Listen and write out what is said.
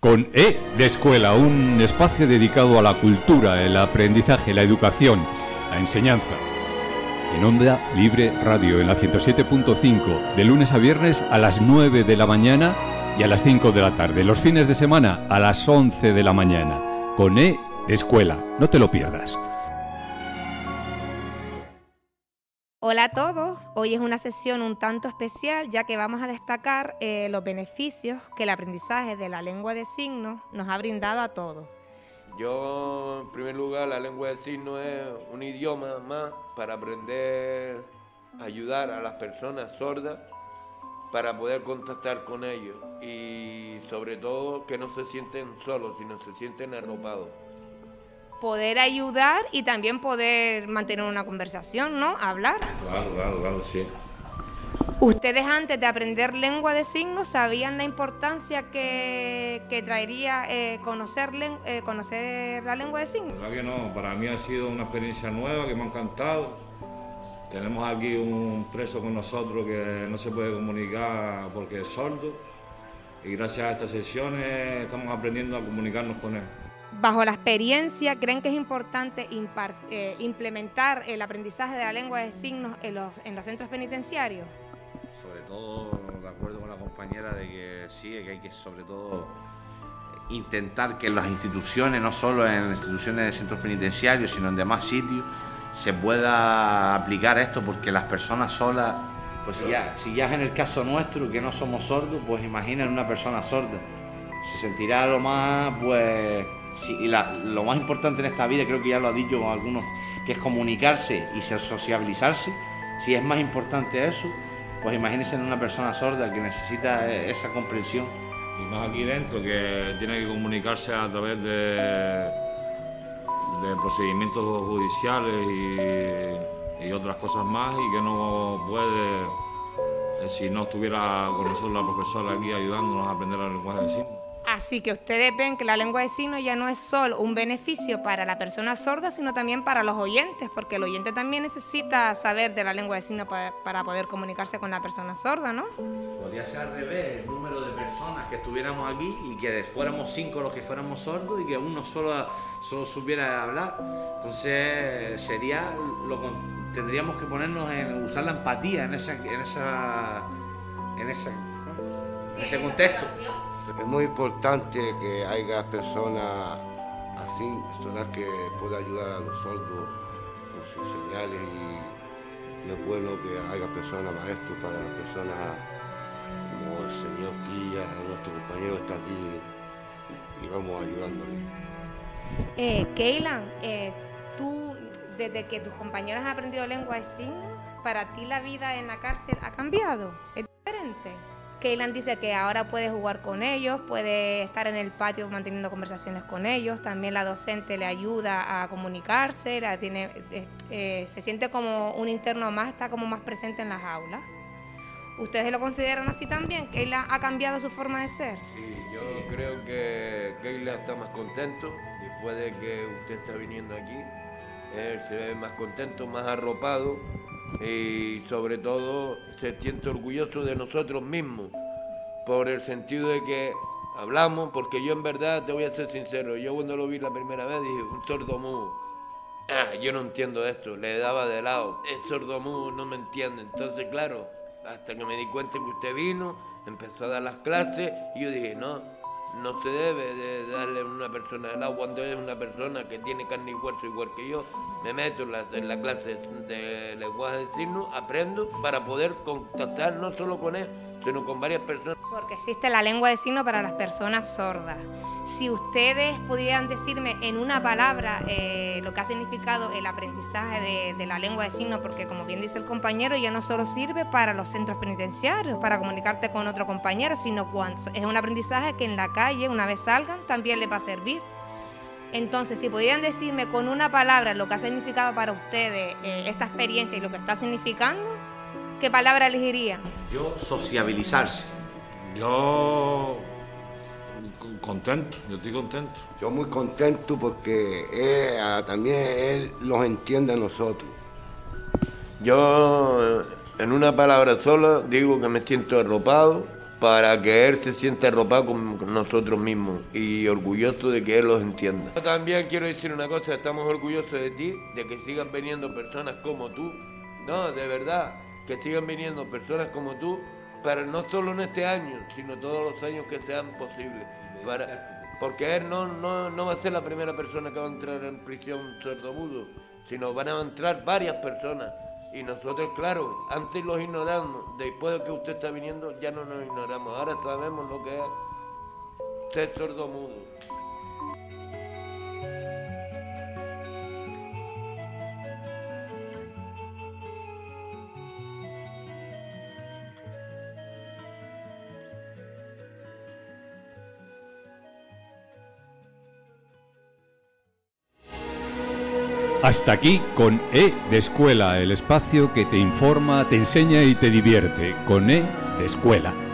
Con E de Escuela, un espacio dedicado a la cultura, el aprendizaje, la educación, la enseñanza. En Onda Libre Radio, en la 107.5, de lunes a viernes a las 9 de la mañana y a las 5 de la tarde. Los fines de semana a las 11 de la mañana. Con E de Escuela, no te lo pierdas. Hola a todos, hoy es una sesión un tanto especial ya que vamos a destacar eh, los beneficios que el aprendizaje de la lengua de signos nos ha brindado a todos. Yo, en primer lugar, la lengua de signos es un idioma más para aprender a ayudar a las personas sordas para poder contactar con ellos y sobre todo que no se sienten solos, sino se sienten arropados poder ayudar y también poder mantener una conversación, ¿no? Hablar. Claro, claro, claro, sí. ¿Ustedes antes de aprender lengua de signos sabían la importancia que, traería eh, conocer, eh, conocer la lengua de signos? La que no, para mí ha sido una experiencia nueva que me ha encantado. Tenemos aquí un preso con nosotros que no se puede comunicar porque es sordo y gracias a estas sesiones estamos aprendiendo a comunicarnos con él bajo la experiencia, ¿creen que es importante eh, implementar el aprendizaje de la lengua de signos en los, en los centros penitenciarios? Sobre todo, de acuerdo con la compañera, de que sí, que hay que sobre todo intentar que las instituciones, no solo en las instituciones de centros penitenciarios, sino en demás sitios, se pueda aplicar esto, porque las personas solas, pues si ya, si ya es en el caso nuestro, que no somos sordos, pues imaginen una persona sorda. Se sentirá lo más, pues y lo más importante en esta vida, creo que ya lo ha dicho algunos, que es comunicarse y sociabilizarse. Si es más importante eso, pues imagínense en una persona sorda que necesita e, esa comprensión. Y más aquí dentro, que tiene que comunicarse a través de, procedimientos judiciales y, y otras cosas más, y que no puede, eh, si no estuviera con nosotros la profesora aquí ayudándonos a aprender la lenguaje de signos. Así que ustedes ven que la lengua de signos ya no es solo un beneficio para la persona sorda, sino también para los oyentes, porque el oyente también necesita saber de la lengua de signos para, poder comunicarse con la persona sorda, ¿no? Podría ser al revés, el número de personas que estuviéramos aquí y que fuéramos cinco los que fuéramos sordos y que uno solo, solo supiera hablar. Entonces sería lo tendríamos que ponernos en usar la empatía en esa en esa en, en ese contexto. Es muy importante que haya personas así, personas que puedan ayudar a los sordos con sus señales y, es bueno que haya personas maestros para las personas como el señor Quilla, nuestro compañero está aquí y vamos ayudándole. Eh, Keylan, eh, tú desde que tus compañeros han aprendido lengua de signos, para ti la vida en la cárcel ha cambiado, es diferente. Kaylan dice que ahora puede jugar con ellos, puede estar en el patio manteniendo conversaciones con ellos, también la docente le ayuda a comunicarse, eh, eh, se siente como un interno más, está como más presente en las aulas. ¿Ustedes lo consideran así también? ¿Kayla ha cambiado su forma de ser? Sí, yo creo que Kayla está más contento después de que usted está viniendo aquí. Él se ve más contento, más arropado y sobre todo se siente orgulloso de nosotros mismos por el sentido de que hablamos, porque yo en verdad te voy a ser sincero, yo cuando lo vi la primera vez dije, un sordo mudo, ah, yo no entiendo esto, le daba de lado, es sordo mudo, no me entiende, entonces claro, hasta que me di cuenta que usted vino, empezó a dar las clases y yo dije, no, no se debe de darle a una persona de lado cuando es una persona que tiene carne y hueso igual que yo. Me meto en la, en la clase de lenguaje de signos, aprendo para poder contactar no solo con él, sino con varias personas. Porque existe la lengua de signos para las personas sordas. Si ustedes pudieran decirme en una palabra eh, lo que ha significado el aprendizaje de, la lengua de signos, porque como bien dice el compañero, ya no solo sirve para los centros penitenciarios, para comunicarte con otro compañero, sino cuando es un aprendizaje que en la calle, una vez salgan, también les va a servir. Entonces, si pudieran decirme con una palabra lo que ha significado para ustedes eh, esta experiencia y lo que está significando, ¿qué palabra elegirían? Yo, sociabilizarse. Yo contento, yo estoy contento. Yo muy contento porque ah, también él los entiende a nosotros. Yo, en una palabra sola, digo que me siento arropado para que él se sienta arropado con nosotros mismos y orgulloso de que él los entienda. Yo también quiero decir una cosa, estamos orgullosos de ti, de que sigan viniendo personas como tú, no, de verdad, que sigan viniendo personas como tú, pero no solo en este año, sino todos los años que sean posibles. Para, porque él no, no, no va a ser la primera persona que va a entrar en prisión sordomudo, sino van a entrar varias personas. Y nosotros, claro, antes los ignoramos, después de que usted está viniendo ya no nos ignoramos, ahora sabemos lo que es ser sordomudo. Hasta aquí con E de Escuela, el espacio que te informa, te enseña y te divierte. Con E de Escuela.